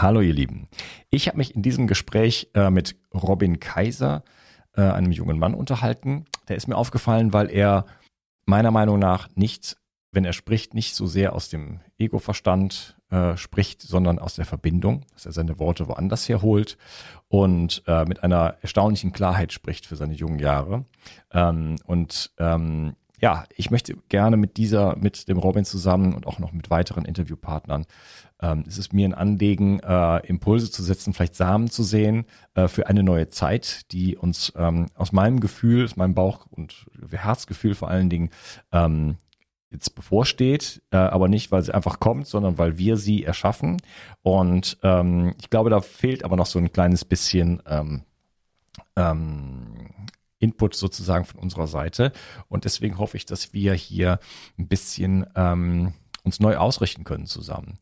Hallo ihr Lieben. Ich habe mich in diesem Gespräch äh, mit Robin Kaiser, äh, einem jungen Mann, unterhalten. Der ist mir aufgefallen, weil er meiner Meinung nach nicht, wenn er spricht, nicht so sehr aus dem Ego-Verstand äh, spricht, sondern aus der Verbindung, dass er seine Worte woanders herholt und äh, mit einer erstaunlichen Klarheit spricht für seine jungen Jahre. Ähm, und ähm, ja, ich möchte gerne mit dieser, mit dem Robin zusammen und auch noch mit weiteren Interviewpartnern, ähm, es ist mir ein Anliegen, äh, Impulse zu setzen, vielleicht Samen zu sehen äh, für eine neue Zeit, die uns ähm, aus meinem Gefühl, aus meinem Bauch und Herzgefühl vor allen Dingen ähm, jetzt bevorsteht, äh, aber nicht, weil sie einfach kommt, sondern weil wir sie erschaffen. Und ähm, ich glaube, da fehlt aber noch so ein kleines bisschen ähm, ähm, Input sozusagen von unserer Seite. Und deswegen hoffe ich, dass wir hier ein bisschen ähm, uns neu ausrichten können zusammen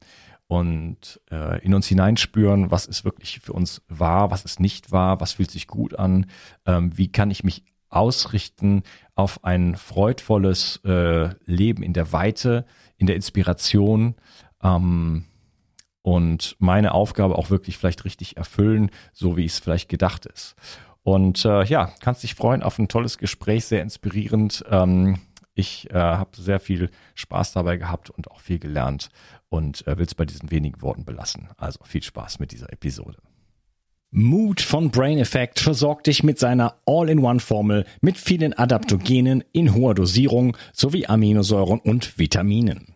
und äh, in uns hineinspüren, was ist wirklich für uns wahr, was ist nicht wahr, was fühlt sich gut an, ähm, wie kann ich mich ausrichten auf ein freudvolles äh, Leben in der Weite, in der Inspiration ähm, und meine Aufgabe auch wirklich vielleicht richtig erfüllen, so wie es vielleicht gedacht ist. Und äh, ja, kannst dich freuen auf ein tolles Gespräch, sehr inspirierend. Ähm, ich äh, habe sehr viel Spaß dabei gehabt und auch viel gelernt und äh, will es bei diesen wenigen Worten belassen. Also viel Spaß mit dieser Episode. Mood von Brain Effect versorgt dich mit seiner All-in-One-Formel mit vielen Adaptogenen in hoher Dosierung sowie Aminosäuren und Vitaminen.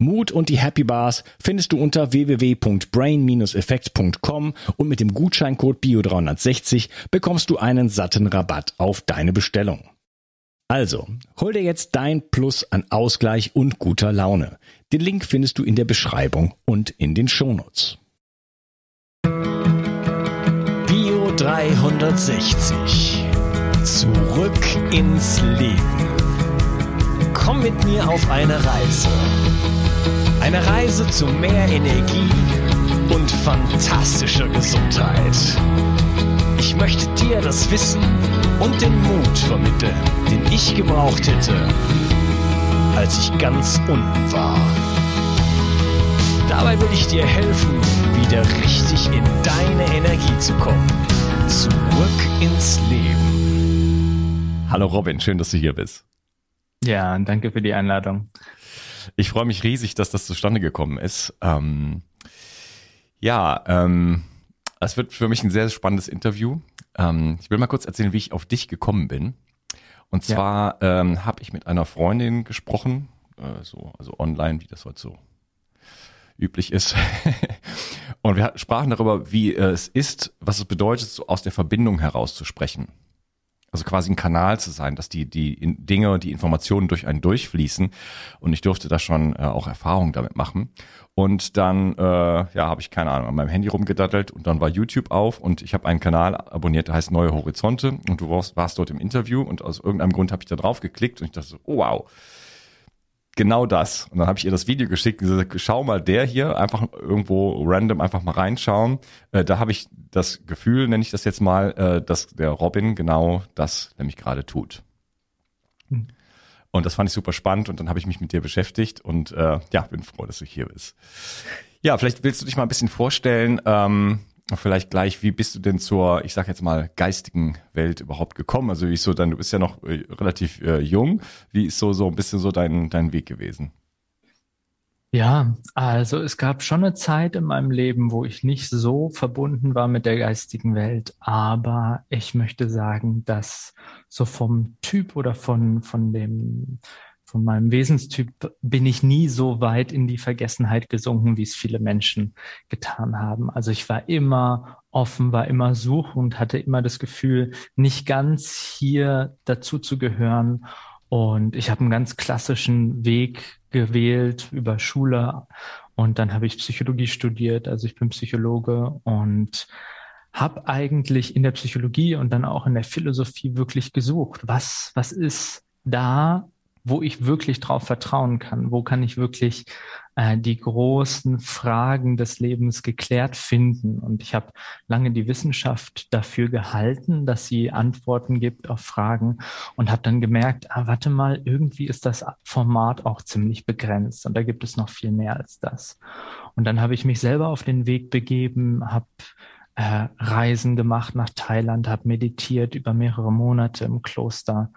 Mut und die Happy Bars findest du unter www.brain-effekt.com und mit dem Gutscheincode BIO360 bekommst du einen satten Rabatt auf deine Bestellung. Also, hol dir jetzt dein Plus an Ausgleich und guter Laune. Den Link findest du in der Beschreibung und in den Shownotes. Bio 360. Zurück ins Leben. Komm mit mir auf eine Reise eine Reise zu mehr Energie und fantastischer Gesundheit. Ich möchte dir das Wissen und den Mut vermitteln, den ich gebraucht hätte, als ich ganz unten war. Dabei will ich dir helfen, wieder richtig in deine Energie zu kommen. Zurück ins Leben. Hallo Robin, schön, dass du hier bist. Ja, danke für die Einladung. Ich freue mich riesig, dass das zustande gekommen ist. Ähm, ja, ähm, es wird für mich ein sehr spannendes Interview. Ähm, ich will mal kurz erzählen, wie ich auf dich gekommen bin. Und zwar ja. ähm, habe ich mit einer Freundin gesprochen, äh, so, also online, wie das heute so üblich ist. und wir sprachen darüber, wie äh, es ist, was es bedeutet, so aus der Verbindung heraus zu sprechen also quasi ein Kanal zu sein, dass die, die Dinge, die Informationen durch einen durchfließen. Und ich durfte da schon äh, auch Erfahrungen damit machen. Und dann, äh, ja, habe ich keine Ahnung, an meinem Handy rumgedattelt und dann war YouTube auf. Und ich habe einen Kanal abonniert, der heißt Neue Horizonte. Und du warst, warst dort im Interview. Und aus irgendeinem Grund habe ich da drauf geklickt. Und ich dachte so, oh, wow, genau das. Und dann habe ich ihr das Video geschickt und gesagt, schau mal, der hier, einfach irgendwo random einfach mal reinschauen. Äh, da habe ich das Gefühl, nenne ich das jetzt mal, äh, dass der Robin genau das nämlich gerade tut. Und das fand ich super spannend und dann habe ich mich mit dir beschäftigt und äh, ja, bin froh, dass du hier bist. Ja, vielleicht willst du dich mal ein bisschen vorstellen, ähm, vielleicht gleich, wie bist du denn zur, ich sag jetzt mal, geistigen Welt überhaupt gekommen? Also wie ist so dann, du bist ja noch äh, relativ äh, jung. Wie ist so, so ein bisschen so dein, dein Weg gewesen? Ja, also es gab schon eine Zeit in meinem Leben, wo ich nicht so verbunden war mit der geistigen Welt, aber ich möchte sagen, dass so vom Typ oder von, von dem, von meinem Wesenstyp bin ich nie so weit in die Vergessenheit gesunken, wie es viele Menschen getan haben. Also ich war immer offen, war immer suchend, hatte immer das Gefühl, nicht ganz hier dazu zu gehören. Und ich habe einen ganz klassischen Weg gewählt über Schule und dann habe ich Psychologie studiert, also ich bin Psychologe und habe eigentlich in der Psychologie und dann auch in der Philosophie wirklich gesucht, was was ist da wo ich wirklich drauf vertrauen kann, wo kann ich wirklich äh, die großen Fragen des Lebens geklärt finden. Und ich habe lange die Wissenschaft dafür gehalten, dass sie Antworten gibt auf Fragen und habe dann gemerkt, ah, warte mal, irgendwie ist das Format auch ziemlich begrenzt und da gibt es noch viel mehr als das. Und dann habe ich mich selber auf den Weg begeben, habe äh, Reisen gemacht nach Thailand, habe meditiert über mehrere Monate im Kloster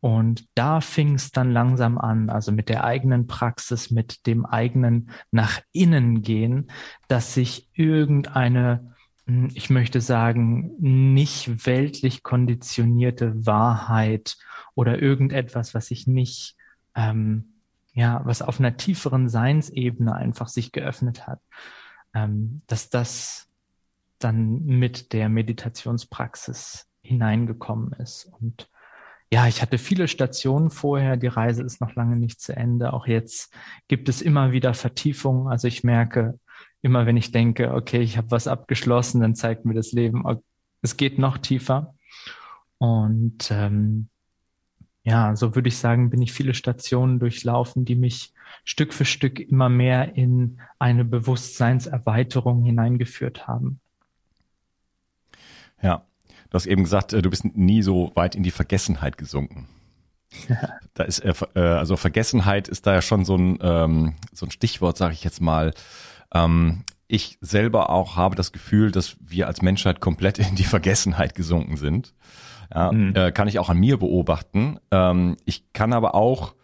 und da fing es dann langsam an, also mit der eigenen Praxis, mit dem eigenen nach innen gehen, dass sich irgendeine, hm, ich möchte sagen, nicht weltlich konditionierte Wahrheit oder irgendetwas, was sich nicht, ähm, ja, was auf einer tieferen Seinsebene einfach sich geöffnet hat, ähm, dass das dann mit der Meditationspraxis hineingekommen ist. Und ja, ich hatte viele Stationen vorher. Die Reise ist noch lange nicht zu Ende. Auch jetzt gibt es immer wieder Vertiefungen. Also ich merke immer, wenn ich denke, okay, ich habe was abgeschlossen, dann zeigt mir das Leben, es geht noch tiefer. Und ähm, ja, so würde ich sagen, bin ich viele Stationen durchlaufen, die mich Stück für Stück immer mehr in eine Bewusstseinserweiterung hineingeführt haben. Ja, Du hast eben gesagt, äh, du bist nie so weit in die Vergessenheit gesunken. Da ist äh, äh, also Vergessenheit ist da ja schon so ein ähm, so ein Stichwort, sage ich jetzt mal. Ähm, ich selber auch habe das Gefühl, dass wir als Menschheit komplett in die Vergessenheit gesunken sind. Ja, mhm. äh, kann ich auch an mir beobachten. Ähm, ich kann aber auch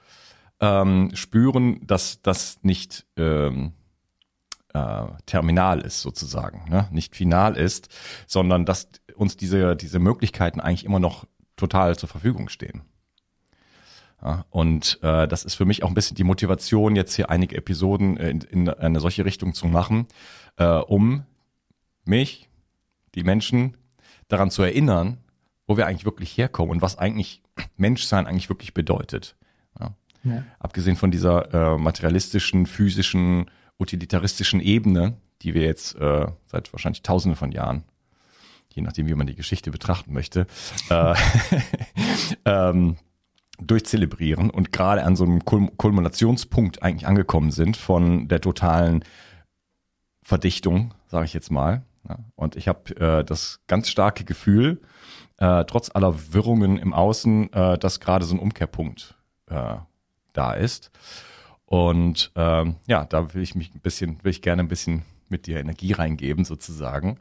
ähm, spüren, dass das nicht ähm, äh, terminal ist sozusagen, ne? nicht final ist, sondern dass uns diese, diese Möglichkeiten eigentlich immer noch total zur Verfügung stehen. Ja, und äh, das ist für mich auch ein bisschen die Motivation, jetzt hier einige Episoden in, in eine solche Richtung zu machen, äh, um mich, die Menschen, daran zu erinnern, wo wir eigentlich wirklich herkommen und was eigentlich Menschsein eigentlich wirklich bedeutet. Ja. Ja. Abgesehen von dieser äh, materialistischen, physischen, utilitaristischen Ebene, die wir jetzt äh, seit wahrscheinlich Tausenden von Jahren je nachdem, wie man die Geschichte betrachten möchte, äh, ähm, durchzelebrieren und gerade an so einem Kulminationspunkt eigentlich angekommen sind von der totalen Verdichtung, sage ich jetzt mal. Ja, und ich habe äh, das ganz starke Gefühl, äh, trotz aller Wirrungen im Außen, äh, dass gerade so ein Umkehrpunkt äh, da ist. Und ähm, ja, da will ich mich ein bisschen, will ich gerne ein bisschen mit dir Energie reingeben sozusagen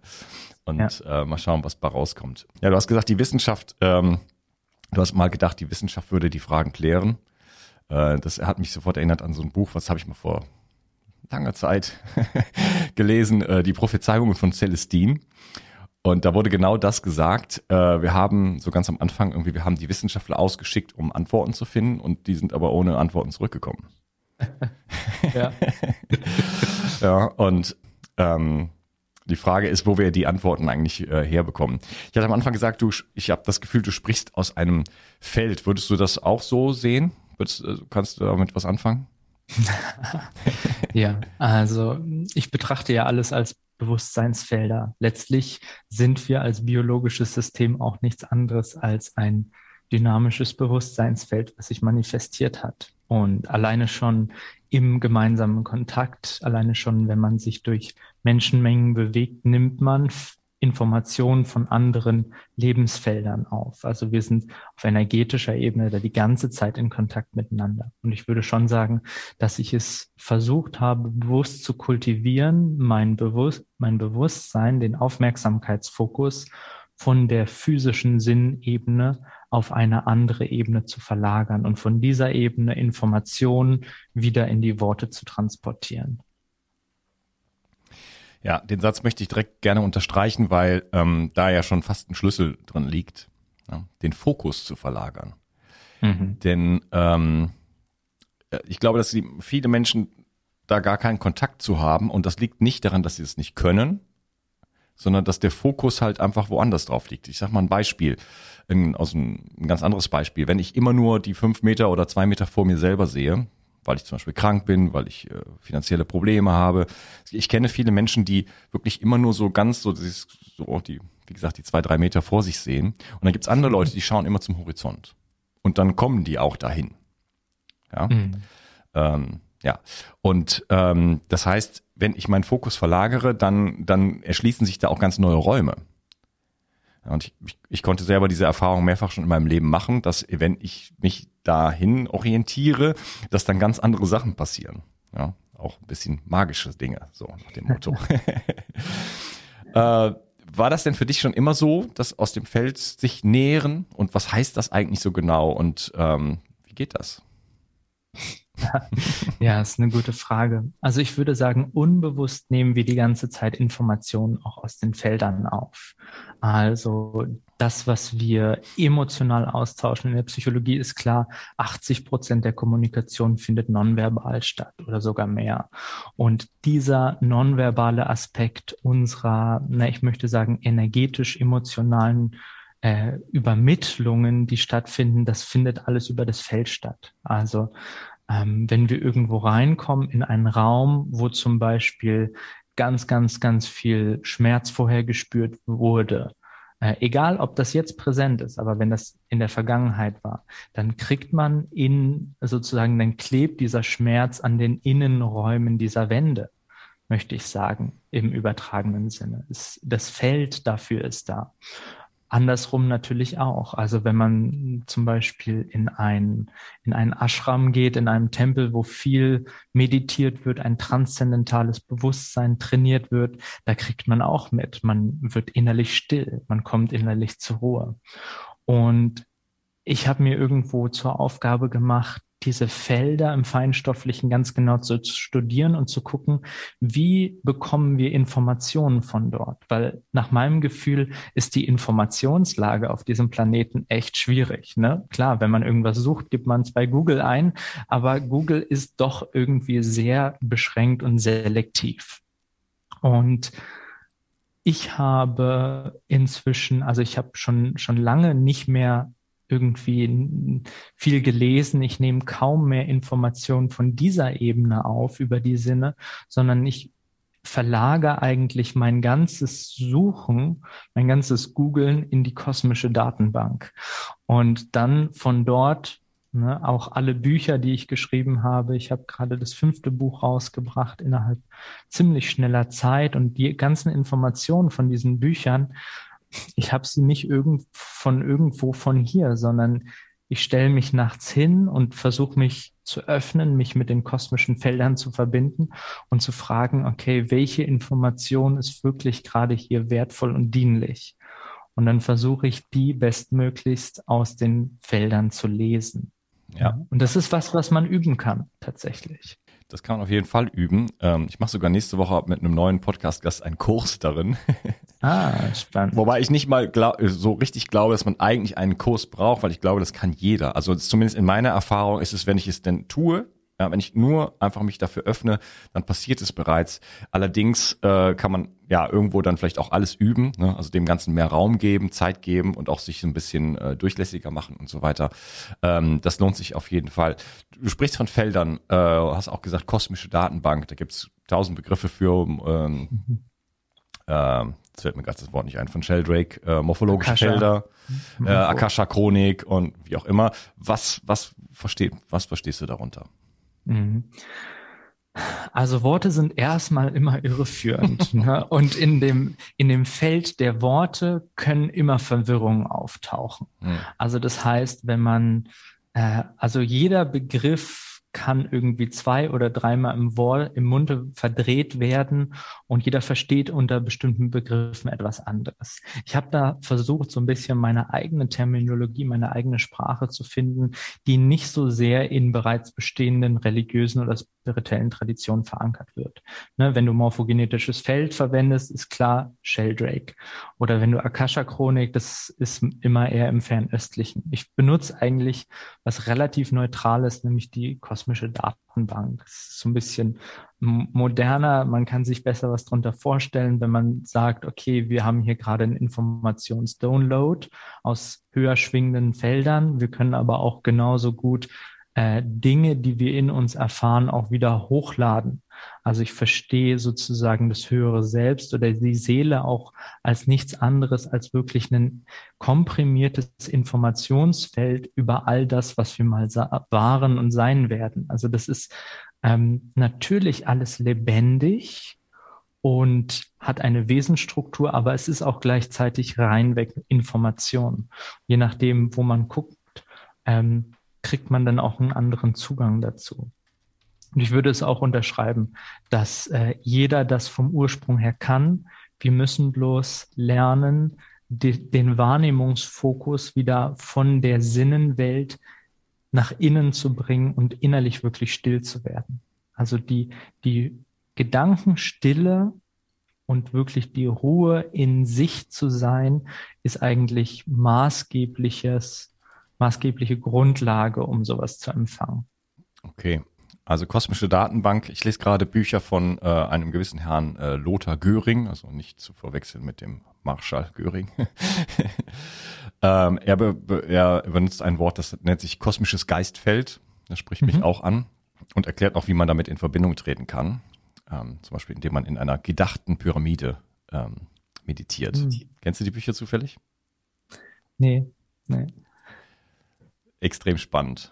und ja. äh, mal schauen, was bei rauskommt. Ja, du hast gesagt, die Wissenschaft, ähm, du hast mal gedacht, die Wissenschaft würde die Fragen klären. Äh, das hat mich sofort erinnert an so ein Buch, was habe ich mal vor langer Zeit gelesen, äh, die Prophezeiungen von Celestine. Und da wurde genau das gesagt. Äh, wir haben so ganz am Anfang irgendwie, wir haben die Wissenschaftler ausgeschickt, um Antworten zu finden und die sind aber ohne Antworten zurückgekommen. Ja. ja, und ähm, die Frage ist, wo wir die Antworten eigentlich äh, herbekommen. Ich hatte am Anfang gesagt, du, ich habe das Gefühl, du sprichst aus einem Feld. Würdest du das auch so sehen? Würdest, äh, kannst du damit was anfangen? ja, also ich betrachte ja alles als Bewusstseinsfelder. Letztlich sind wir als biologisches System auch nichts anderes als ein dynamisches Bewusstseinsfeld, was sich manifestiert hat. Und alleine schon im gemeinsamen Kontakt, alleine schon, wenn man sich durch Menschenmengen bewegt, nimmt man Informationen von anderen Lebensfeldern auf. Also wir sind auf energetischer Ebene da die ganze Zeit in Kontakt miteinander. Und ich würde schon sagen, dass ich es versucht habe, bewusst zu kultivieren, mein, Bewusst mein Bewusstsein, den Aufmerksamkeitsfokus von der physischen Sinnebene auf eine andere Ebene zu verlagern und von dieser Ebene Informationen wieder in die Worte zu transportieren. Ja, den Satz möchte ich direkt gerne unterstreichen, weil ähm, da ja schon fast ein Schlüssel drin liegt, ja, den Fokus zu verlagern. Mhm. Denn ähm, äh, ich glaube, dass viele Menschen da gar keinen Kontakt zu haben und das liegt nicht daran, dass sie es nicht können, sondern dass der Fokus halt einfach woanders drauf liegt. Ich sag mal ein Beispiel, ein, aus einem, ein ganz anderes Beispiel. Wenn ich immer nur die fünf Meter oder zwei Meter vor mir selber sehe, weil ich zum Beispiel krank bin, weil ich äh, finanzielle Probleme habe. Ich kenne viele Menschen, die wirklich immer nur so ganz so, dieses, so die, wie gesagt, die zwei, drei Meter vor sich sehen. Und dann gibt's andere Leute, die schauen immer zum Horizont. Und dann kommen die auch dahin. Ja. Mhm. Ähm, ja. Und ähm, das heißt, wenn ich meinen Fokus verlagere, dann, dann erschließen sich da auch ganz neue Räume. Und ich, ich, ich konnte selber diese Erfahrung mehrfach schon in meinem Leben machen, dass wenn ich mich dahin orientiere, dass dann ganz andere Sachen passieren. Ja, auch ein bisschen magische Dinge, so nach dem Motto. äh, war das denn für dich schon immer so, dass aus dem Feld sich nähren? Und was heißt das eigentlich so genau? Und ähm, wie geht das? ja, ist eine gute Frage. Also ich würde sagen, unbewusst nehmen wir die ganze Zeit Informationen auch aus den Feldern auf. Also das, was wir emotional austauschen in der Psychologie, ist klar, 80 Prozent der Kommunikation findet nonverbal statt oder sogar mehr. Und dieser nonverbale Aspekt unserer, na, ich möchte sagen, energetisch-emotionalen äh, Übermittlungen, die stattfinden, das findet alles über das Feld statt. Also ähm, wenn wir irgendwo reinkommen in einen Raum, wo zum Beispiel ganz, ganz, ganz viel Schmerz vorher gespürt wurde, äh, egal ob das jetzt präsent ist, aber wenn das in der Vergangenheit war, dann kriegt man in sozusagen, dann klebt dieser Schmerz an den Innenräumen dieser Wände, möchte ich sagen, im übertragenen Sinne. das Feld dafür ist da. Andersrum natürlich auch. Also wenn man zum Beispiel in ein, in einen Ashram geht, in einem Tempel, wo viel meditiert wird, ein transzendentales Bewusstsein trainiert wird, da kriegt man auch mit. Man wird innerlich still, man kommt innerlich zur Ruhe. Und ich habe mir irgendwo zur Aufgabe gemacht, diese Felder im Feinstofflichen ganz genau zu studieren und zu gucken, wie bekommen wir Informationen von dort? Weil nach meinem Gefühl ist die Informationslage auf diesem Planeten echt schwierig. Ne? Klar, wenn man irgendwas sucht, gibt man es bei Google ein, aber Google ist doch irgendwie sehr beschränkt und selektiv. Und ich habe inzwischen, also ich habe schon schon lange nicht mehr irgendwie viel gelesen. Ich nehme kaum mehr Informationen von dieser Ebene auf über die Sinne, sondern ich verlage eigentlich mein ganzes Suchen, mein ganzes Googlen in die kosmische Datenbank. Und dann von dort ne, auch alle Bücher, die ich geschrieben habe. Ich habe gerade das fünfte Buch rausgebracht innerhalb ziemlich schneller Zeit und die ganzen Informationen von diesen Büchern ich habe sie nicht irgend, von irgendwo von hier, sondern ich stelle mich nachts hin und versuche mich zu öffnen, mich mit den kosmischen Feldern zu verbinden und zu fragen, okay, welche Information ist wirklich gerade hier wertvoll und dienlich? Und dann versuche ich die bestmöglichst aus den Feldern zu lesen. Ja. Und das ist was, was man üben kann, tatsächlich. Das kann man auf jeden Fall üben. Ähm, ich mache sogar nächste Woche mit einem neuen Podcast-Gast einen Kurs darin. Ah, spannend. Wobei ich nicht mal glaub, so richtig glaube, dass man eigentlich einen Kurs braucht, weil ich glaube, das kann jeder. Also zumindest in meiner Erfahrung ist es, wenn ich es denn tue, ja, wenn ich nur einfach mich dafür öffne, dann passiert es bereits. Allerdings äh, kann man ja irgendwo dann vielleicht auch alles üben, ne? also dem Ganzen mehr Raum geben, Zeit geben und auch sich ein bisschen äh, durchlässiger machen und so weiter. Ähm, das lohnt sich auf jeden Fall. Du sprichst von Feldern, äh, hast auch gesagt kosmische Datenbank, da gibt's tausend Begriffe für. Ähm, mhm. äh, jetzt fällt mir gerade das Wort nicht ein, von Sheldrake, äh, morphologische Akasha. Felder, äh, Akasha Chronik und wie auch immer. Was, was, versteh, was verstehst du darunter? Mhm. Also Worte sind erstmal immer irreführend. ne? Und in dem, in dem Feld der Worte können immer Verwirrungen auftauchen. Mhm. Also das heißt, wenn man, äh, also jeder Begriff kann irgendwie zwei oder dreimal im, Wort, im Munde verdreht werden und jeder versteht unter bestimmten Begriffen etwas anderes. Ich habe da versucht, so ein bisschen meine eigene Terminologie, meine eigene Sprache zu finden, die nicht so sehr in bereits bestehenden religiösen oder spirituellen Traditionen verankert wird. Ne, wenn du morphogenetisches Feld verwendest, ist klar Sheldrake. Oder wenn du Akasha-Chronik, das ist immer eher im Fernöstlichen. Ich benutze eigentlich was relativ Neutrales, nämlich die kosmische Datenbank. Das ist so ein bisschen moderner. Man kann sich besser was drunter vorstellen, wenn man sagt, okay, wir haben hier gerade einen Informationsdownload aus höher schwingenden Feldern. Wir können aber auch genauso gut äh, Dinge, die wir in uns erfahren, auch wieder hochladen. Also ich verstehe sozusagen das höhere Selbst oder die Seele auch als nichts anderes als wirklich ein komprimiertes Informationsfeld über all das, was wir mal waren und sein werden. Also das ist ähm, natürlich alles lebendig und hat eine Wesensstruktur, aber es ist auch gleichzeitig reinweg Information. Je nachdem, wo man guckt, ähm, kriegt man dann auch einen anderen Zugang dazu. Und ich würde es auch unterschreiben, dass äh, jeder das vom Ursprung her kann. Wir müssen bloß lernen, die, den Wahrnehmungsfokus wieder von der Sinnenwelt nach innen zu bringen und innerlich wirklich still zu werden. Also die, die Gedankenstille und wirklich die Ruhe in sich zu sein, ist eigentlich maßgebliches, maßgebliche Grundlage, um sowas zu empfangen. Okay. Also kosmische Datenbank. Ich lese gerade Bücher von äh, einem gewissen Herrn äh, Lothar Göring, also nicht zu verwechseln mit dem Marschall Göring. ähm, er, be er, benutzt ein Wort, das nennt sich kosmisches Geistfeld. Das spricht mhm. mich auch an und erklärt auch, wie man damit in Verbindung treten kann. Ähm, zum Beispiel, indem man in einer gedachten Pyramide ähm, meditiert. Mhm. Kennst du die Bücher zufällig? Nee, nee. Extrem spannend.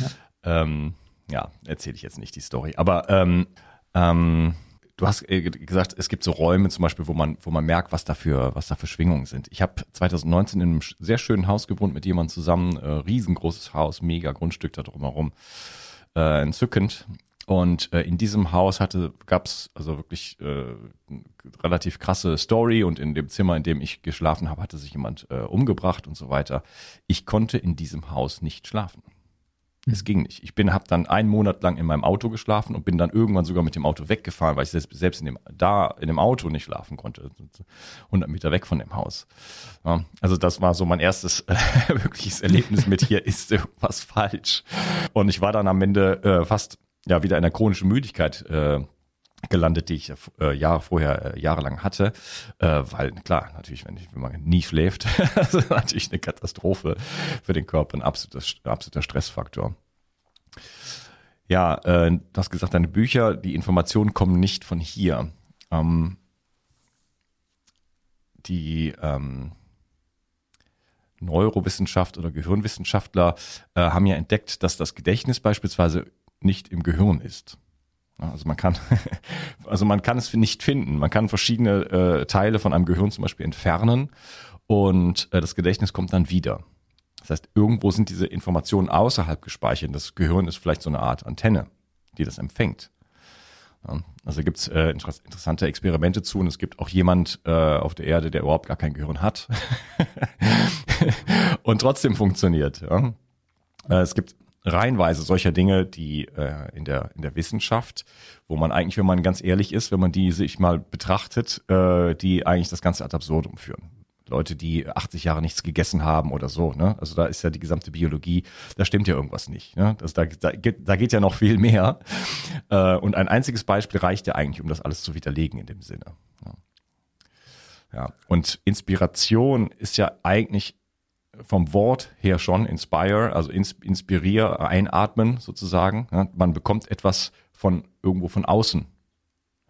Ja, ähm, ja erzähle ich jetzt nicht die Story. Aber ähm, ähm, du hast äh, gesagt, es gibt so Räume zum Beispiel, wo man, wo man merkt, was da für, was da für Schwingungen sind. Ich habe 2019 in einem sehr schönen Haus gewohnt mit jemandem zusammen, äh, riesengroßes Haus, mega Grundstück da drumherum äh, entzückend. Und äh, in diesem Haus hatte gab's also wirklich äh, relativ krasse Story und in dem Zimmer, in dem ich geschlafen habe, hatte sich jemand äh, umgebracht und so weiter. Ich konnte in diesem Haus nicht schlafen. Es hm. ging nicht. Ich bin, habe dann einen Monat lang in meinem Auto geschlafen und bin dann irgendwann sogar mit dem Auto weggefahren, weil ich selbst, selbst in dem, da in dem Auto nicht schlafen konnte. 100 Meter weg von dem Haus. Ja, also das war so mein erstes äh, wirkliches Erlebnis mit hier ist irgendwas falsch. Und ich war dann am Ende äh, fast ja wieder in der chronischen Müdigkeit äh, gelandet, die ich äh, Jahre vorher äh, jahrelang hatte, äh, weil klar, natürlich, wenn, ich, wenn man nie schläft, das ist natürlich eine Katastrophe für den Körper, ein absoluter, absoluter Stressfaktor. Ja, äh, du hast gesagt, deine Bücher, die Informationen kommen nicht von hier. Ähm, die ähm, Neurowissenschaft oder Gehirnwissenschaftler äh, haben ja entdeckt, dass das Gedächtnis beispielsweise nicht im Gehirn ist. Also man kann, also man kann es nicht finden. Man kann verschiedene äh, Teile von einem Gehirn zum Beispiel entfernen und äh, das Gedächtnis kommt dann wieder. Das heißt, irgendwo sind diese Informationen außerhalb gespeichert. Das Gehirn ist vielleicht so eine Art Antenne, die das empfängt. Also gibt es äh, interessante Experimente zu und es gibt auch jemand äh, auf der Erde, der überhaupt gar kein Gehirn hat und trotzdem funktioniert. Ja. Äh, es gibt reihenweise solcher Dinge, die äh, in, der, in der Wissenschaft, wo man eigentlich, wenn man ganz ehrlich ist, wenn man die sich mal betrachtet, äh, die eigentlich das Ganze ad absurdum führen. Leute, die 80 Jahre nichts gegessen haben oder so, ne? Also da ist ja die gesamte Biologie, da stimmt ja irgendwas nicht. Ne? Das, da, da, geht, da geht ja noch viel mehr. Äh, und ein einziges Beispiel reicht ja eigentlich, um das alles zu widerlegen in dem Sinne. Ja. ja. Und Inspiration ist ja eigentlich vom Wort her schon inspire, also ins, inspirier, einatmen sozusagen. Ja, man bekommt etwas von irgendwo von außen.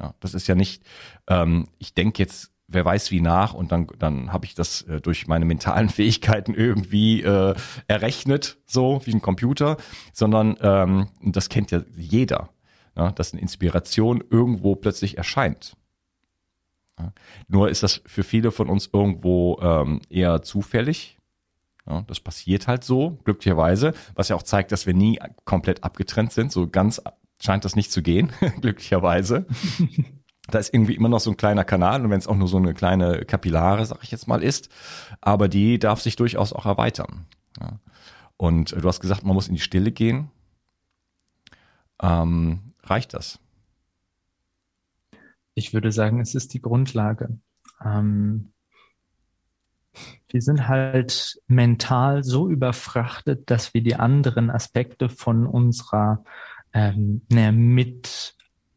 Ja, das ist ja nicht, ähm, ich denke jetzt, wer weiß wie nach und dann, dann habe ich das äh, durch meine mentalen Fähigkeiten irgendwie äh, errechnet, so wie ein Computer, sondern ähm, das kennt ja jeder, ja, dass eine Inspiration irgendwo plötzlich erscheint. Ja. Nur ist das für viele von uns irgendwo ähm, eher zufällig Ja, das passiert halt so, glücklicherweise, was ja auch zeigt, dass wir nie komplett abgetrennt sind. So ganz scheint das nicht zu gehen, glücklicherweise. da ist irgendwie immer noch so ein kleiner Kanal und wenn es auch nur so eine kleine Kapillare, sag ich jetzt mal, ist, aber die darf sich durchaus auch erweitern. Ja. Und du hast gesagt, man muss in die Stille gehen. Ähm, reicht das? Ich würde sagen, es ist die Grundlage. Ähm, wir sind halt mental so überfrachtet, dass wir die anderen Aspekte von unserer ähm, mit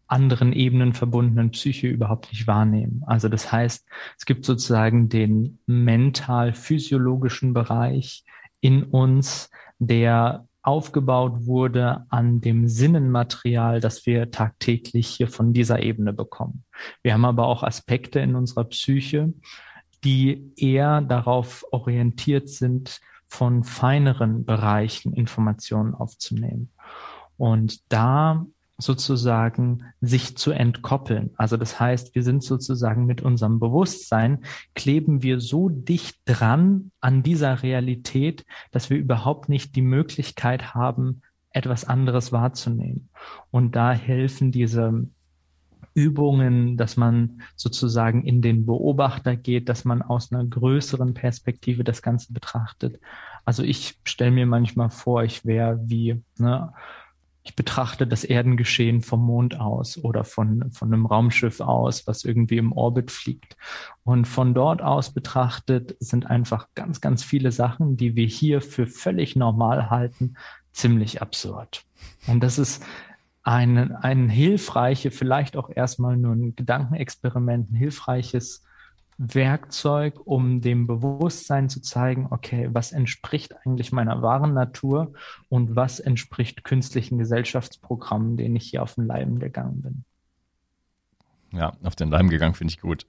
anderen Ebenen verbundenen Psyche überhaupt nicht wahrnehmen. Also das heißt, es gibt sozusagen den mental-physiologischen Bereich in uns, der aufgebaut wurde an dem Sinnenmaterial, das wir tagtäglich hier von dieser Ebene bekommen. Wir haben aber auch Aspekte in unserer Psyche, die eher darauf orientiert sind, von feineren Bereichen Informationen aufzunehmen. Und da sozusagen sich zu entkoppeln. Also das heißt, wir sind sozusagen mit unserem Bewusstsein, kleben wir so dicht dran an dieser Realität, dass wir überhaupt nicht die Möglichkeit haben, etwas anderes wahrzunehmen. Und da helfen diese Übungen, dass man sozusagen in den Beobachter geht, dass man aus einer größeren Perspektive das Ganze betrachtet. Also ich stelle mir manchmal vor, ich wäre wie, ne, ich betrachte das Erdengeschehen vom Mond aus oder von, von einem Raumschiff aus, was irgendwie im Orbit fliegt. Und von dort aus betrachtet sind einfach ganz, ganz viele Sachen, die wir hier für völlig normal halten, ziemlich absurd. Und das ist ein, ein hilfreiche, vielleicht auch erstmal nur ein Gedankenexperiment, ein hilfreiches Werkzeug, um dem Bewusstsein zu zeigen, okay, was entspricht eigentlich meiner wahren Natur und was entspricht künstlichen Gesellschaftsprogrammen, denen ich hier auf den Leim gegangen bin. Ja, auf den Leim gegangen finde ich gut.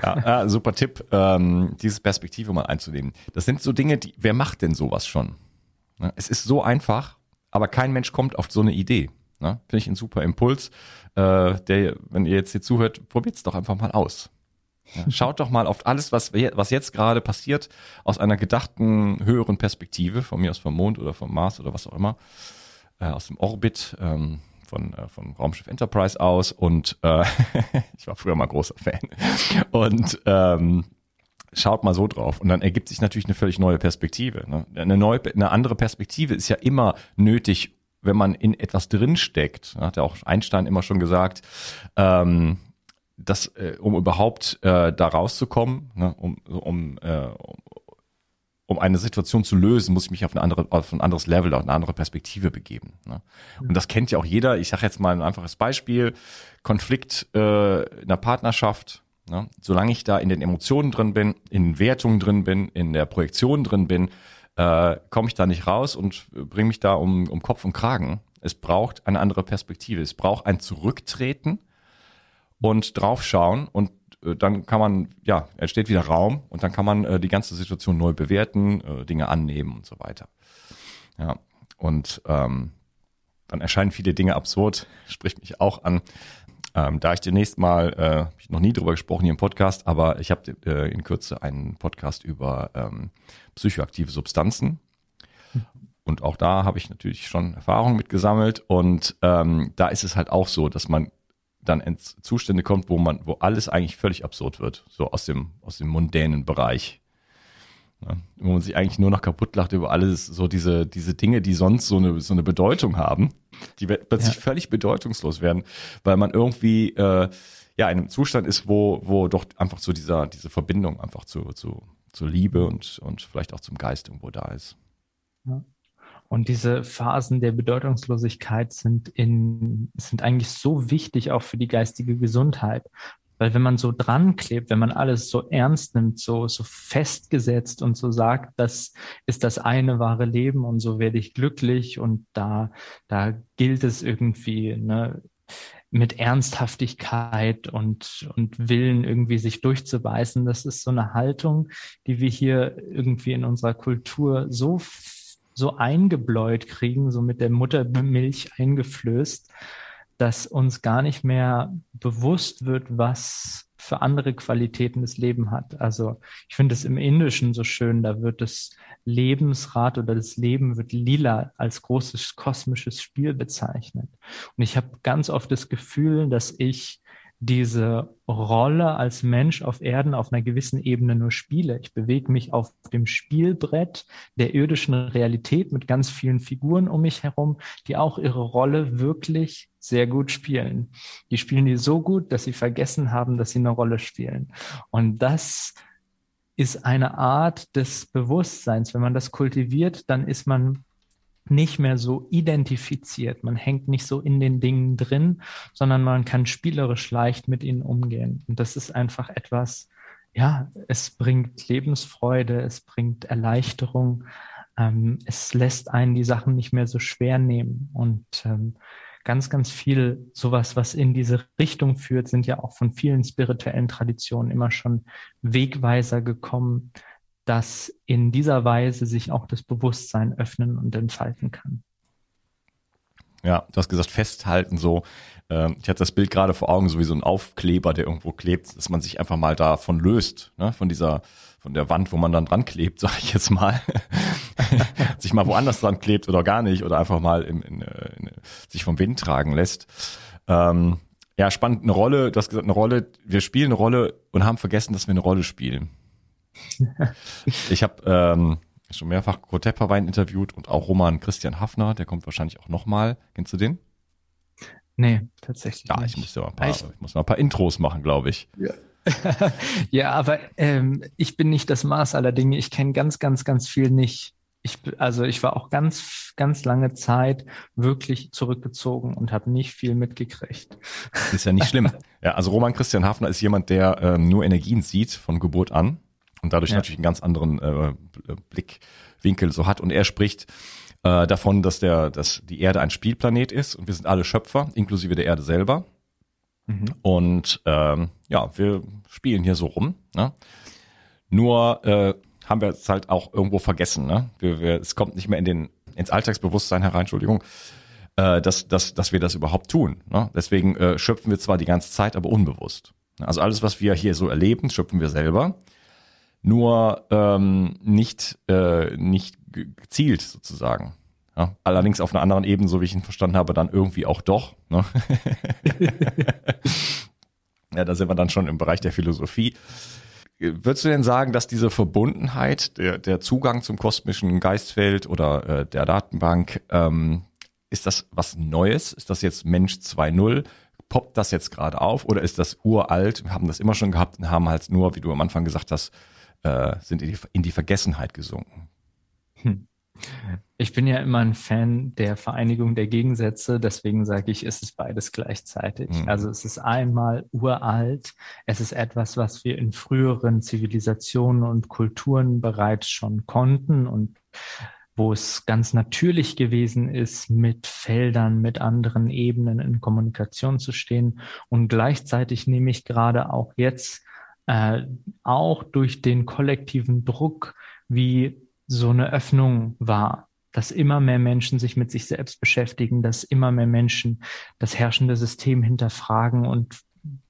Ja, äh, super Tipp, ähm, diese Perspektive mal einzunehmen. Das sind so Dinge, die, wer macht denn sowas schon? Ne, es ist so einfach, aber kein Mensch kommt auf so eine Idee. Ne? Finde ich ein super Impuls. Äh, der, wenn ihr jetzt hier zuhört, probiert es doch einfach mal aus. Ja, schaut doch mal auf alles, was, was jetzt gerade passiert, aus einer gedachten höheren Perspektive, von mir aus vom Mond oder vom Mars oder was auch immer, äh, aus dem Orbit, ähm, von, äh, von Raumschiff Enterprise aus und äh, ich war früher mal großer Fan. Und ähm, schaut mal so drauf. Und dann ergibt sich natürlich eine völlig neue Perspektive. Ne? Eine, neue, eine andere Perspektive ist ja immer nötig, wenn man in etwas drinsteckt. Hat ja auch Einstein immer schon gesagt. Ähm, das, äh, um überhaupt äh, da rauszukommen, ne, um, um, äh, um eine Situation zu lösen, muss ich mich auf, eine andere, auf ein anderes Level, auf eine andere Perspektive begeben. Ne? Und das kennt ja auch jeder. Ich sage jetzt mal ein einfaches Beispiel. Konflikt äh, in der Partnerschaft. Ne? Solange ich da in den Emotionen drin bin, in Wertungen drin bin, in der Projektion drin bin, äh, komme ich da nicht raus und bringe mich da um, um Kopf und Kragen. Es braucht eine andere Perspektive. Es braucht ein Zurücktreten und draufschauen und äh, dann kann man, ja, entsteht wieder Raum und dann kann man äh, die ganze Situation neu bewerten, äh, Dinge annehmen und so weiter. Ja, und ähm, dann erscheinen viele Dinge absurd, spricht mich auch an. Ähm, da ich demnächst mal, äh, ich noch nie drüber gesprochen hier im Podcast, aber ich habe äh, in Kürze einen Podcast über ähm, psychoaktive Substanzen. Und auch da habe ich natürlich schon Erfahrung mit gesammelt. Und ähm, da ist es halt auch so, dass man dann in Zustände kommt, wo man, wo alles eigentlich völlig absurd wird, so aus dem, aus dem mundänen Bereich. Ja, wo man sich eigentlich nur noch kaputt lacht über alles, so diese, diese Dinge, die sonst so eine, so eine Bedeutung haben, die plötzlich ja. völlig bedeutungslos werden, weil man irgendwie äh, ja in einem Zustand ist, wo, wo doch einfach so dieser, diese Verbindung einfach zu, zu, zur Liebe und, und vielleicht auch zum Geist irgendwo da ist. Ja. Und diese Phasen der Bedeutungslosigkeit sind in, sind eigentlich so wichtig auch für die geistige Gesundheit. Weil wenn man so dran klebt, wenn man alles so ernst nimmt, so, so festgesetzt und so sagt, das ist das eine wahre Leben und so werde ich glücklich und da, da gilt es irgendwie, ne, mit Ernsthaftigkeit und, und Willen irgendwie sich durchzubeißen. Das ist so eine Haltung, die wir hier irgendwie in unserer Kultur so so eingebläut kriegen, so mit der Muttermilch eingeflößt, dass uns gar nicht mehr bewusst wird, was für andere Qualitäten das Leben hat. Also ich finde es im Indischen so schön, da wird das Lebensrad oder das Leben wird lila als großes kosmisches Spiel bezeichnet. Und ich habe ganz oft das Gefühl, dass ich diese Rolle als Mensch auf Erden auf einer gewissen Ebene nur spiele. Ich bewege mich auf dem Spielbrett der irdischen Realität mit ganz vielen Figuren um mich herum, die auch ihre Rolle wirklich sehr gut spielen. Die spielen die so gut, dass sie vergessen haben, dass sie eine Rolle spielen. Und das ist eine Art des Bewusstseins. Wenn man das kultiviert, dann ist man nicht mehr so identifiziert. Man hängt nicht so in den Dingen drin, sondern man kann spielerisch leicht mit ihnen umgehen. Und das ist einfach etwas, ja, es bringt Lebensfreude, es bringt Erleichterung, ähm, es lässt einen die Sachen nicht mehr so schwer nehmen. Und ähm, ganz, ganz viel sowas, was in diese Richtung führt, sind ja auch von vielen spirituellen Traditionen immer schon Wegweiser gekommen, dass in dieser Weise sich auch das Bewusstsein öffnen und entfalten kann. Ja, du hast gesagt, festhalten so. Ähm, ich hatte das Bild gerade vor Augen, so wie so ein Aufkleber, der irgendwo klebt, dass man sich einfach mal davon löst, ne? von dieser, von der Wand, wo man dann dran klebt, sag ich jetzt mal. sich mal woanders dran klebt oder gar nicht oder einfach mal in, in, in, sich vom Wind tragen lässt. Ähm, ja, spannend, eine Rolle, du hast gesagt, eine Rolle, wir spielen eine Rolle und haben vergessen, dass wir eine Rolle spielen. ich habe ähm, schon mehrfach Kurt Tepperwein interviewt und auch Roman Christian Hafner, der kommt wahrscheinlich auch nochmal. Kennst du den? Nee, tatsächlich. Ja, ich muss ja mal ein paar, ich, ich muss mal ein paar Intros machen, glaube ich. Ja. ja, aber ähm, ich bin nicht das Maß aller Dinge. Ich kenne ganz, ganz, ganz viel nicht. Ich, also ich war auch ganz, ganz lange Zeit wirklich zurückgezogen und habe nicht viel mitgekriegt. Ist ja nicht schlimm. ja, also Roman Christian Hafner ist jemand, der ähm, nur Energien sieht von Geburt an und dadurch ja. natürlich einen ganz anderen äh, Blickwinkel so hat. Und er spricht äh, davon, dass der, dass die Erde ein Spielplanet ist und wir sind alle Schöpfer, inklusive der Erde selber. Mhm. Und ähm, ja, wir spielen hier so rum. Ne? Nur äh, haben wir es halt auch irgendwo vergessen. Ne? Wir, wir, es kommt nicht mehr in den ins Alltagsbewusstsein herein, Entschuldigung, äh, dass, dass, dass wir das überhaupt tun. Ne? Deswegen äh, schöpfen wir zwar die ganze Zeit, aber unbewusst. Also alles, was wir hier so erleben, schöpfen wir selber nur ähm, nicht, äh, nicht gezielt sozusagen. Ja, allerdings auf einer anderen Ebene, so wie ich ihn verstanden habe, dann irgendwie auch doch. Ne? ja, da sind wir dann schon im Bereich der Philosophie. Würdest du denn sagen, dass diese Verbundenheit, der, der Zugang zum kosmischen Geistfeld oder äh, der Datenbank, ähm, ist das was Neues? Ist das jetzt Mensch 2.0? Poppt das jetzt gerade auf oder ist das uralt? Wir haben das immer schon gehabt und haben halt nur, wie du am Anfang gesagt hast, äh, sind in die, in die Vergessenheit gesunken. Hm. Ich bin ja immer ein Fan der Vereinigung der Gegensätze, deswegen sage ich, es ist beides gleichzeitig. Mhm. Also es ist einmal uralt, es ist etwas, was wir in früheren Zivilisationen und Kulturen bereits schon konnten und wo es ganz natürlich gewesen ist, mit Feldern, mit anderen Ebenen in Kommunikation zu stehen. Und gleichzeitig nehme ich gerade auch jetzt äh, auch durch den kollektiven Druck, wie so eine Öffnung war, dass immer mehr Menschen sich mit sich selbst beschäftigen, dass immer mehr Menschen das herrschende System hinterfragen und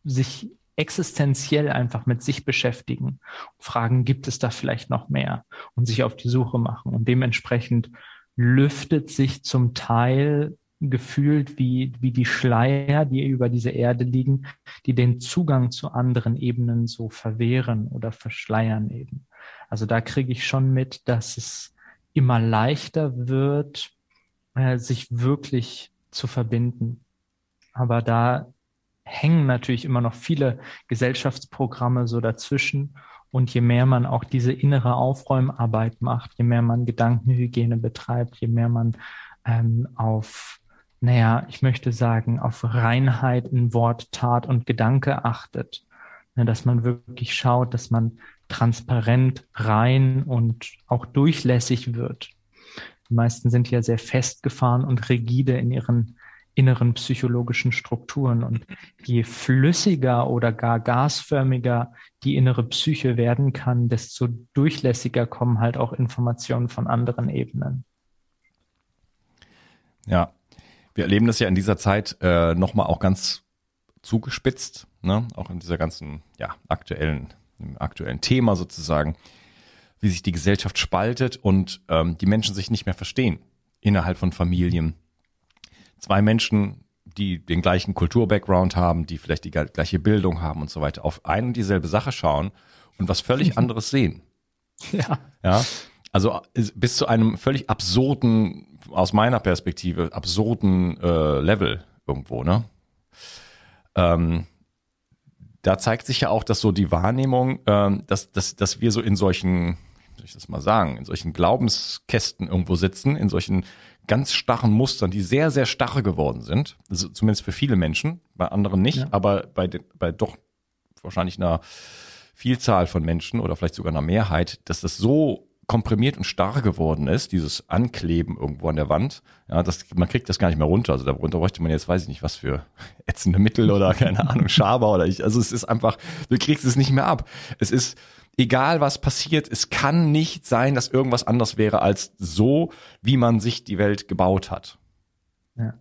sich existenziell einfach mit sich beschäftigen, fragen, gibt es da vielleicht noch mehr und sich auf die Suche machen. Und dementsprechend lüftet sich zum Teil gefühlt wie, wie die Schleier, die über diese Erde liegen, die den Zugang zu anderen Ebenen so verwehren oder verschleiern eben. Also da kriege ich schon mit, dass es immer leichter wird, äh, sich wirklich zu verbinden. Aber da hängen natürlich immer noch viele Gesellschaftsprogramme so dazwischen. Und je mehr man auch diese innere Aufräumarbeit macht, je mehr man Gedankenhygiene betreibt, je mehr man ähm, auf naja, ich möchte sagen, auf Reinheit in Wort, Tat und Gedanke achtet. Ne, dass man wirklich schaut, dass man transparent, rein und auch durchlässig wird. Die meisten sind ja sehr festgefahren und rigide in ihren inneren psychologischen Strukturen. Und je flüssiger oder gar gasförmiger die innere Psyche werden kann, desto durchlässiger kommen halt auch Informationen von anderen Ebenen. Ja, Wir erleben das ja in dieser Zeit äh, nochmal auch ganz zugespitzt, ne? auch in dieser ganzen ja, aktuellen, aktuellen Thema sozusagen, wie sich die Gesellschaft spaltet und ähm, die Menschen sich nicht mehr verstehen innerhalb von Familien. Zwei Menschen, die den gleichen Kultur-Background haben, die vielleicht die gleiche Bildung haben und so weiter, auf ein und dieselbe Sache schauen und was völlig anderes sehen. Ja. Ja. Also bis zu einem völlig absurden, aus meiner Perspektive, absurden äh, Level irgendwo, ne? Ähm, da zeigt sich ja auch, dass so die Wahrnehmung, ähm, dass, dass, dass wir so in solchen, wie soll ich das mal sagen, in solchen Glaubenskästen irgendwo sitzen, in solchen ganz starren Mustern, die sehr, sehr starre geworden sind. Also zumindest für viele Menschen, bei anderen nicht, ja. aber bei, den, bei doch wahrscheinlich einer Vielzahl von Menschen oder vielleicht sogar einer Mehrheit, dass das so komprimiert und starr geworden ist, dieses Ankleben irgendwo an der Wand, ja, das, man kriegt das gar nicht mehr runter. Also darunter bräuchte man jetzt, weiß ich nicht, was für ätzende Mittel oder keine Ahnung, Schaber oder ich. Also es ist einfach, du kriegst es nicht mehr ab. Es ist, egal was passiert, es kann nicht sein, dass irgendwas anders wäre als so, wie man sich die Welt gebaut hat. Ja.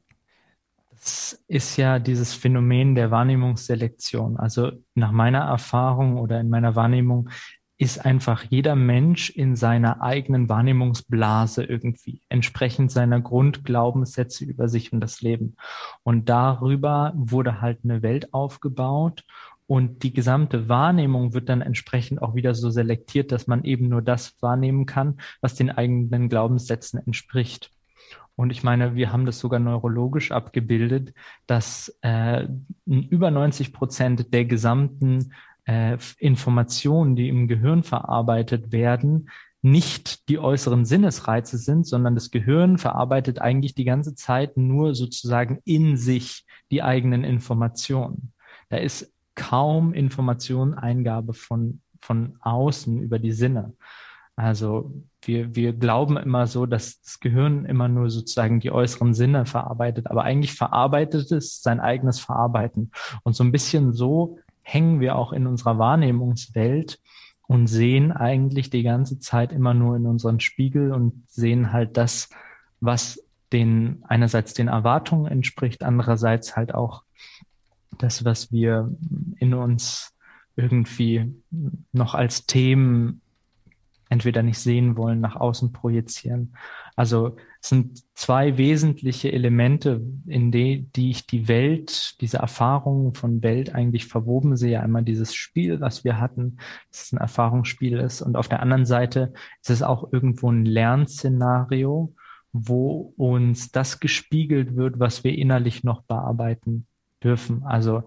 Das ist ja dieses Phänomen der Wahrnehmungsselektion. Also nach meiner Erfahrung oder in meiner Wahrnehmung ist einfach jeder Mensch in seiner eigenen Wahrnehmungsblase irgendwie, entsprechend seiner Grundglaubenssätze über sich und das Leben. Und darüber wurde halt eine Welt aufgebaut und die gesamte Wahrnehmung wird dann entsprechend auch wieder so selektiert, dass man eben nur das wahrnehmen kann, was den eigenen Glaubenssätzen entspricht. Und ich meine, wir haben das sogar neurologisch abgebildet, dass äh, über 90 Prozent der gesamten äh, Informationen, die im Gehirn verarbeitet werden, nicht die äußeren Sinnesreize sind, sondern das Gehirn verarbeitet eigentlich die ganze Zeit nur sozusagen in sich die eigenen Informationen. Da ist kaum Information, Eingabe von, von außen über die Sinne. Also wir, wir glauben immer so, dass das Gehirn immer nur sozusagen die äußeren Sinne verarbeitet, aber eigentlich verarbeitet es sein eigenes Verarbeiten. Und so ein bisschen so hängen wir auch in unserer Wahrnehmungswelt und sehen eigentlich die ganze Zeit immer nur in unseren Spiegel und sehen halt das, was den einerseits den Erwartungen entspricht, andererseits halt auch das, was wir in uns irgendwie noch als Themen entweder nicht sehen wollen, nach außen projizieren. Also es sind zwei wesentliche Elemente, in die, die ich die Welt, diese Erfahrungen von Welt eigentlich verwoben sehe. Einmal dieses Spiel, was wir hatten, dass es ein Erfahrungsspiel ist. Und auf der anderen Seite ist es auch irgendwo ein Lernszenario, wo uns das gespiegelt wird, was wir innerlich noch bearbeiten dürfen. Also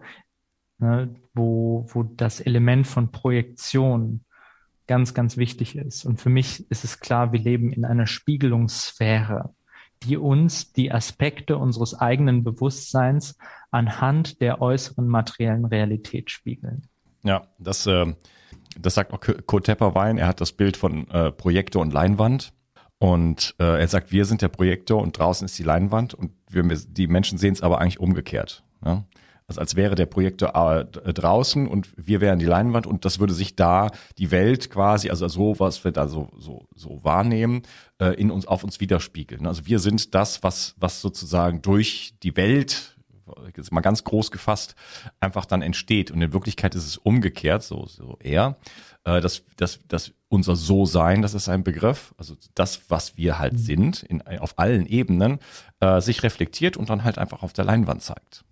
ne, wo, wo das Element von Projektion ganz, ganz wichtig ist. Und für mich ist es klar, wir leben in einer Spiegelungssphäre, die uns die Aspekte unseres eigenen Bewusstseins anhand der äußeren materiellen Realität spiegeln. Ja, das, äh, das sagt auch Kurt Tepperwein. Er hat das Bild von äh, Projektor und Leinwand. Und äh, er sagt, wir sind der Projektor und draußen ist die Leinwand und wir, die Menschen sehen es aber eigentlich umgekehrt. Ja? Also als wäre der Projektor äh, draußen und wir wären die Leinwand und das würde sich da die Welt quasi, also so, was wir da so, so, so wahrnehmen, äh, in uns, auf uns widerspiegeln. Also wir sind das, was, was sozusagen durch die Welt jetzt mal ganz groß gefasst, einfach dann entsteht. Und in Wirklichkeit ist es umgekehrt, so, so eher, äh, dass, dass, dass unser So-Sein, das ist ein Begriff, also das, was wir halt mhm. sind, in, auf allen Ebenen, äh, sich reflektiert und dann halt einfach auf der Leinwand zeigt.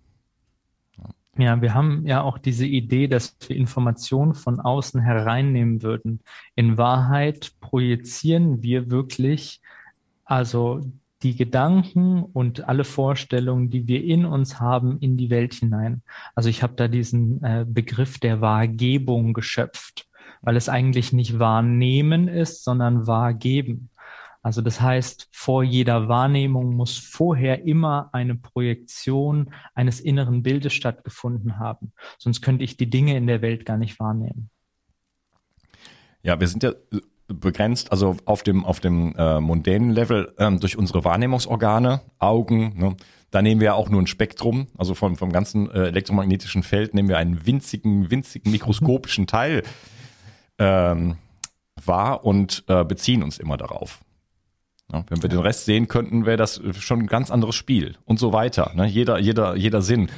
Ja, wir haben ja auch diese Idee, dass wir Informationen von außen hereinnehmen würden. In Wahrheit projizieren wir wirklich also die Gedanken und alle Vorstellungen, die wir in uns haben, in die Welt hinein. Also ich habe da diesen äh, Begriff der Wahrgebung geschöpft, weil es eigentlich nicht wahrnehmen ist, sondern wahrgeben. Also das heißt, vor jeder Wahrnehmung muss vorher immer eine Projektion eines inneren Bildes stattgefunden haben. Sonst könnte ich die Dinge in der Welt gar nicht wahrnehmen. Ja, wir sind ja begrenzt, also auf dem, auf dem äh, mundänen Level ähm, durch unsere Wahrnehmungsorgane, Augen, ne? da nehmen wir ja auch nur ein Spektrum, also vom, vom ganzen äh, elektromagnetischen Feld nehmen wir einen winzigen, winzigen mikroskopischen Teil ähm, wahr und äh, beziehen uns immer darauf. Ja, wenn wir den Rest sehen könnten, wäre das schon ein ganz anderes Spiel und so weiter. Ne? Jeder, jeder, jeder Sinn.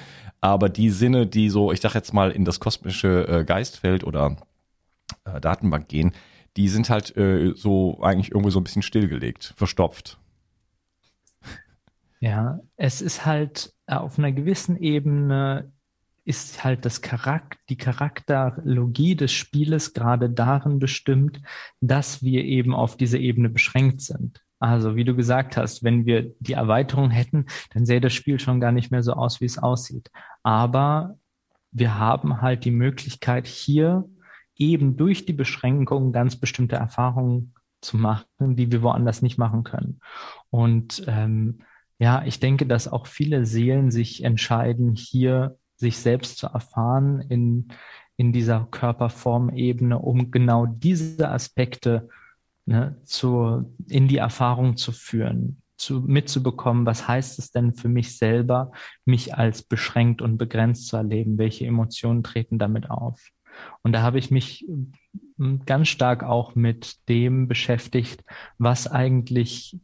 Aber die Sinne, die so, ich sag jetzt mal, in das kosmische äh, Geistfeld oder äh, Datenbank gehen, die sind halt äh, so eigentlich irgendwo so ein bisschen stillgelegt, verstopft. Ja, es ist halt äh, auf einer gewissen Ebene ist halt das Charakter, die Charakterologie des Spieles gerade darin bestimmt, dass wir eben auf diese Ebene beschränkt sind. Also wie du gesagt hast, wenn wir die Erweiterung hätten, dann sähe das Spiel schon gar nicht mehr so aus, wie es aussieht. Aber wir haben halt die Möglichkeit hier eben durch die Beschränkung ganz bestimmte Erfahrungen zu machen, die wir woanders nicht machen können. Und ähm, ja, ich denke, dass auch viele Seelen sich entscheiden, hier sich selbst zu erfahren in, in dieser Körperformebene, um genau diese Aspekte ne, zu, in die Erfahrung zu führen, zu, mitzubekommen, was heißt es denn für mich selber, mich als beschränkt und begrenzt zu erleben, welche Emotionen treten damit auf. Und da habe ich mich hm, ganz stark auch mit dem beschäftigt, was eigentlich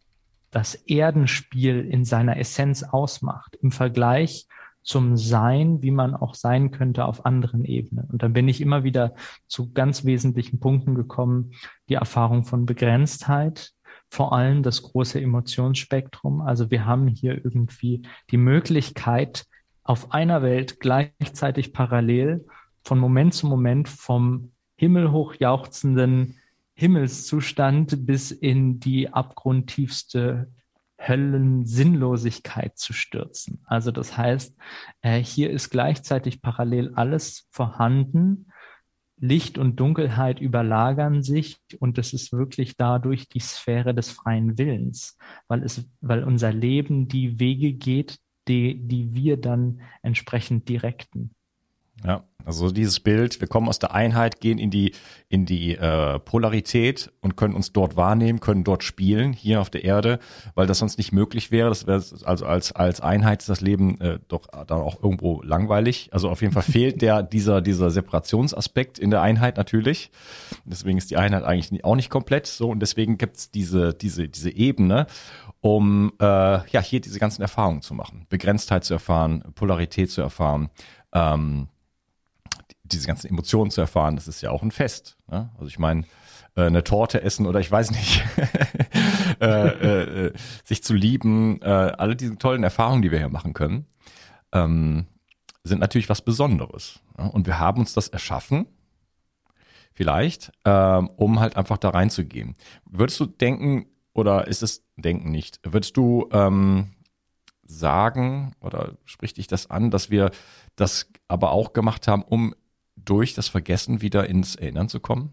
das Erdenspiel in seiner Essenz ausmacht im Vergleich zum Sein, wie man auch sein könnte auf anderen Ebenen. Und dann bin ich immer wieder zu ganz wesentlichen Punkten gekommen. Die Erfahrung von Begrenztheit, vor allem das große Emotionsspektrum. Also wir haben hier irgendwie die Möglichkeit, auf einer Welt gleichzeitig parallel von Moment zu Moment vom himmelhoch jauchzenden Himmelszustand bis in die abgrundtiefste Höllensinnlosigkeit zu stürzen. Also das heißt, äh, hier ist gleichzeitig parallel alles vorhanden. Licht und Dunkelheit überlagern sich und es ist wirklich dadurch die Sphäre des freien Willens, weil es, weil unser Leben die Wege geht, die, die wir dann entsprechend direkten. Ja, also dieses Bild, wir kommen aus der Einheit, gehen in die, in die äh, Polarität und können uns dort wahrnehmen, können dort spielen, hier auf der Erde, weil das sonst nicht möglich wäre. Das wäre also als, als Einheit ist das Leben äh, doch dann auch irgendwo langweilig. Also auf jeden Fall fehlt der, dieser, dieser Separationsaspekt in der Einheit natürlich. Deswegen ist die Einheit eigentlich auch nicht komplett so und deswegen gibt's diese, diese, diese Ebene, um äh, ja hier diese ganzen Erfahrungen zu machen. Begrenztheit zu erfahren, Polarität zu erfahren. Ähm, diese ganzen Emotionen zu erfahren, das ist ja auch ein Fest. Ne? Also ich meine, äh, eine Torte essen oder ich weiß nicht, äh, äh, äh, sich zu lieben, äh, alle diese tollen Erfahrungen, die wir hier machen können, ähm, sind natürlich was Besonderes. Ne? Und wir haben uns das erschaffen, vielleicht, ähm, um halt einfach da reinzugehen. Würdest du denken, oder ist es Denken nicht, würdest du ähm, sagen, oder spricht dich das an, dass wir das aber auch gemacht haben, um durch das Vergessen wieder ins Erinnern zu kommen?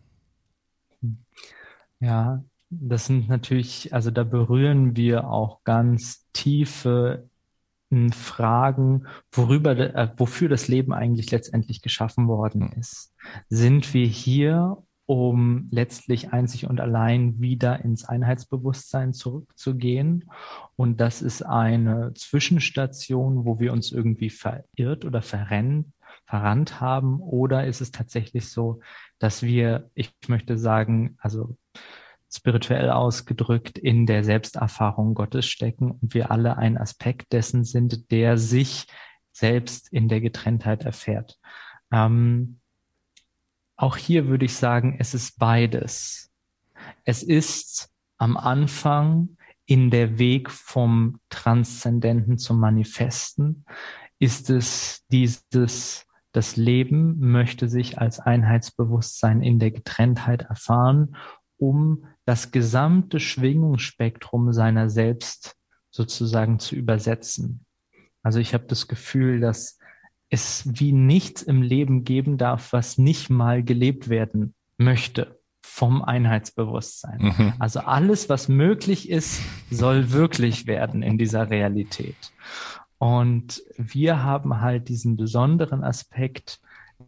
Ja, das sind natürlich, also da berühren wir auch ganz tiefe hm, Fragen, worüber, äh, wofür das Leben eigentlich letztendlich geschaffen worden hm. ist. Sind wir hier, um letztlich einzig und allein wieder ins Einheitsbewusstsein zurückzugehen? Und das ist eine Zwischenstation, wo wir uns irgendwie verirrt oder verrennen verrannt haben? Oder ist es tatsächlich so, dass wir, ich möchte sagen, also spirituell ausgedrückt, in der Selbsterfahrung Gottes stecken und wir alle ein Aspekt dessen sind, der sich selbst in der Getrenntheit erfährt. Ähm, auch hier würde ich sagen, es ist beides. Es ist am Anfang in der Weg vom Transzendenten zum Manifesten, ist es dieses das Leben möchte sich als Einheitsbewusstsein in der Getrenntheit erfahren, um das gesamte Schwingungsspektrum seiner selbst sozusagen zu übersetzen. Also ich habe das Gefühl, dass es wie nichts im Leben geben darf, was nicht mal gelebt werden möchte vom Einheitsbewusstsein. Mhm. Also alles, was möglich ist, soll wirklich werden in dieser Realität. Und wir haben halt diesen besonderen Aspekt,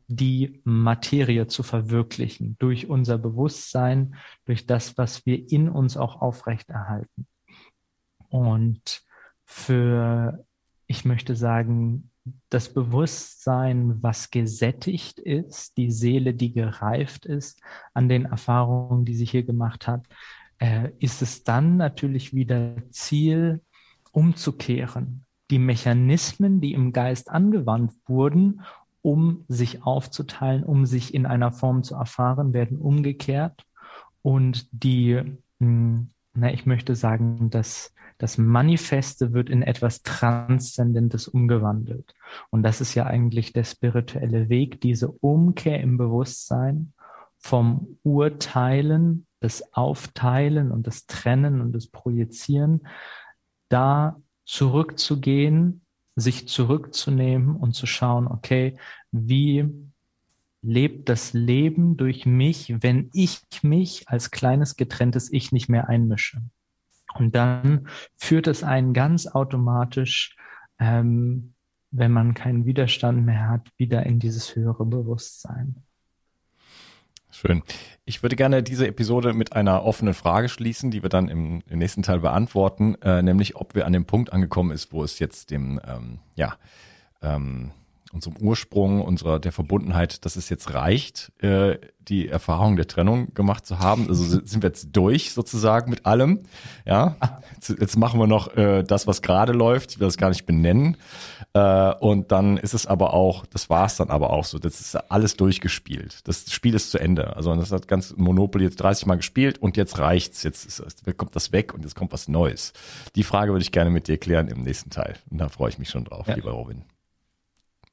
die Materie zu verwirklichen durch unser Bewusstsein, durch das, was wir in uns auch aufrechterhalten. Und für, ich möchte sagen, das Bewusstsein, was gesättigt ist, die Seele, die gereift ist an den Erfahrungen, die sie hier gemacht hat, äh, ist es dann natürlich wieder Ziel, umzukehren. Die Mechanismen, die im Geist angewandt wurden, um sich aufzuteilen, um sich in einer Form zu erfahren, werden umgekehrt. Und die, hm, na, ich möchte sagen, dass das Manifeste wird in etwas Transzendentes umgewandelt. Und das ist ja eigentlich der spirituelle Weg, diese Umkehr im Bewusstsein vom Urteilen, das Aufteilen und das Trennen und das Projizieren, da zurückzugehen, sich zurückzunehmen und zu schauen, okay, wie lebt das Leben durch mich, wenn ich mich als kleines getrenntes Ich nicht mehr einmische. Und dann führt es einen ganz automatisch, ähm, wenn man keinen Widerstand mehr hat, wieder in dieses höhere Bewusstsein. Schön. Ich würde gerne diese Episode mit einer offenen Frage schließen, die wir dann im, im nächsten Teil beantworten, äh, nämlich ob wir an dem Punkt angekommen ist, wo es jetzt dem, ähm, ja, ähm, unserem Ursprung, unserer der Verbundenheit, dass es jetzt reicht, äh, die Erfahrung der Trennung gemacht zu haben. Also sind wir jetzt durch sozusagen mit allem. Ja, jetzt, jetzt machen wir noch äh, das, was gerade läuft. Ich will das gar nicht benennen. Äh, und dann ist es aber auch, das war es dann aber auch so. Das ist alles durchgespielt. Das Spiel ist zu Ende. Also das hat ganz Monopoly jetzt 30 Mal gespielt und jetzt reicht's. Jetzt ist, kommt das weg und jetzt kommt was Neues. Die Frage würde ich gerne mit dir klären im nächsten Teil. Und da freue ich mich schon drauf, ja. lieber Robin.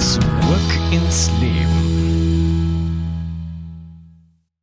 Zurück ins Leben.